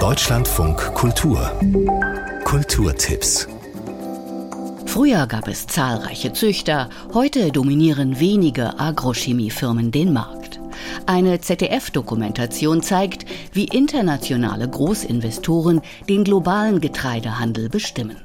Deutschlandfunk Kultur Kulturtipps Früher gab es zahlreiche Züchter, heute dominieren wenige Agrochemiefirmen den Markt. Eine ZDF-Dokumentation zeigt, wie internationale Großinvestoren den globalen Getreidehandel bestimmen.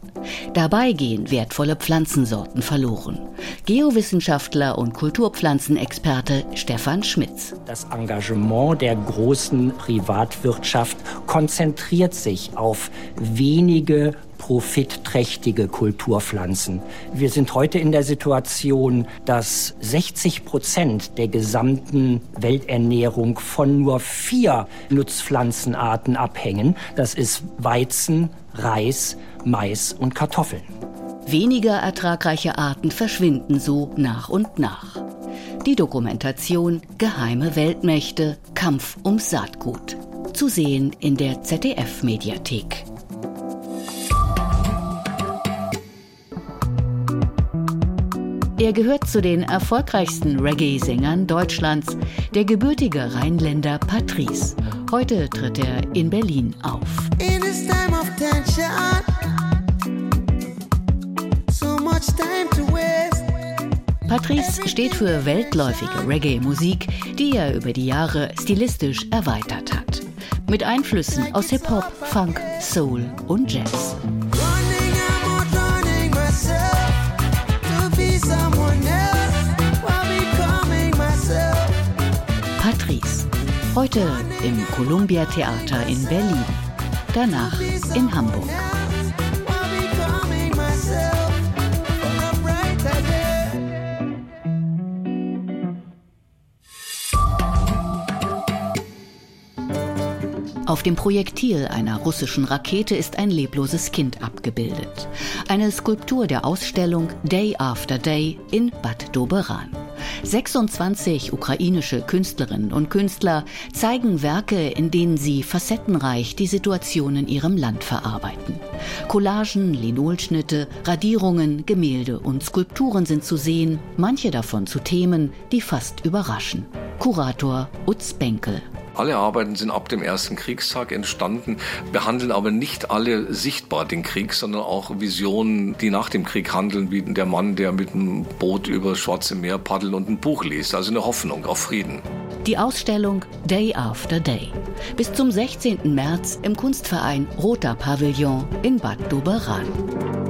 Dabei gehen wertvolle Pflanzensorten verloren. Geowissenschaftler und Kulturpflanzenexperte Stefan Schmitz. Das Engagement der großen Privatwirtschaft konzentriert sich auf wenige profitträchtige Kulturpflanzen. Wir sind heute in der Situation, dass 60 Prozent der gesamten Welternährung von nur vier Nutzpflanzenarten abhängen. Das ist Weizen, Reis, Mais und Kartoffeln. Weniger ertragreiche Arten verschwinden so nach und nach. Die Dokumentation Geheime Weltmächte, Kampf ums Saatgut. Zu sehen in der ZDF-Mediathek. Er gehört zu den erfolgreichsten Reggae-Sängern Deutschlands, der gebürtige Rheinländer Patrice. Heute tritt er in Berlin auf. Patrice steht für weltläufige Reggae-Musik, die er über die Jahre stilistisch erweitert hat. Mit Einflüssen aus Hip-Hop, Funk, Soul und Jazz. Patrice. Heute im Columbia Theater in Berlin. Danach in Hamburg. Auf dem Projektil einer russischen Rakete ist ein lebloses Kind abgebildet. Eine Skulptur der Ausstellung Day After Day in Bad Doberan. 26 ukrainische Künstlerinnen und Künstler zeigen Werke, in denen sie facettenreich die Situation in ihrem Land verarbeiten. Collagen, Linolschnitte, Radierungen, Gemälde und Skulpturen sind zu sehen, manche davon zu Themen, die fast überraschen. Kurator Utz Benkel. Alle Arbeiten sind ab dem ersten Kriegstag entstanden, behandeln aber nicht alle sichtbar den Krieg, sondern auch Visionen, die nach dem Krieg handeln, wie der Mann, der mit einem Boot über das Schwarze Meer paddelt und ein Buch liest, also eine Hoffnung auf Frieden. Die Ausstellung Day After Day. Bis zum 16. März im Kunstverein Roter Pavillon in Bad Doberan.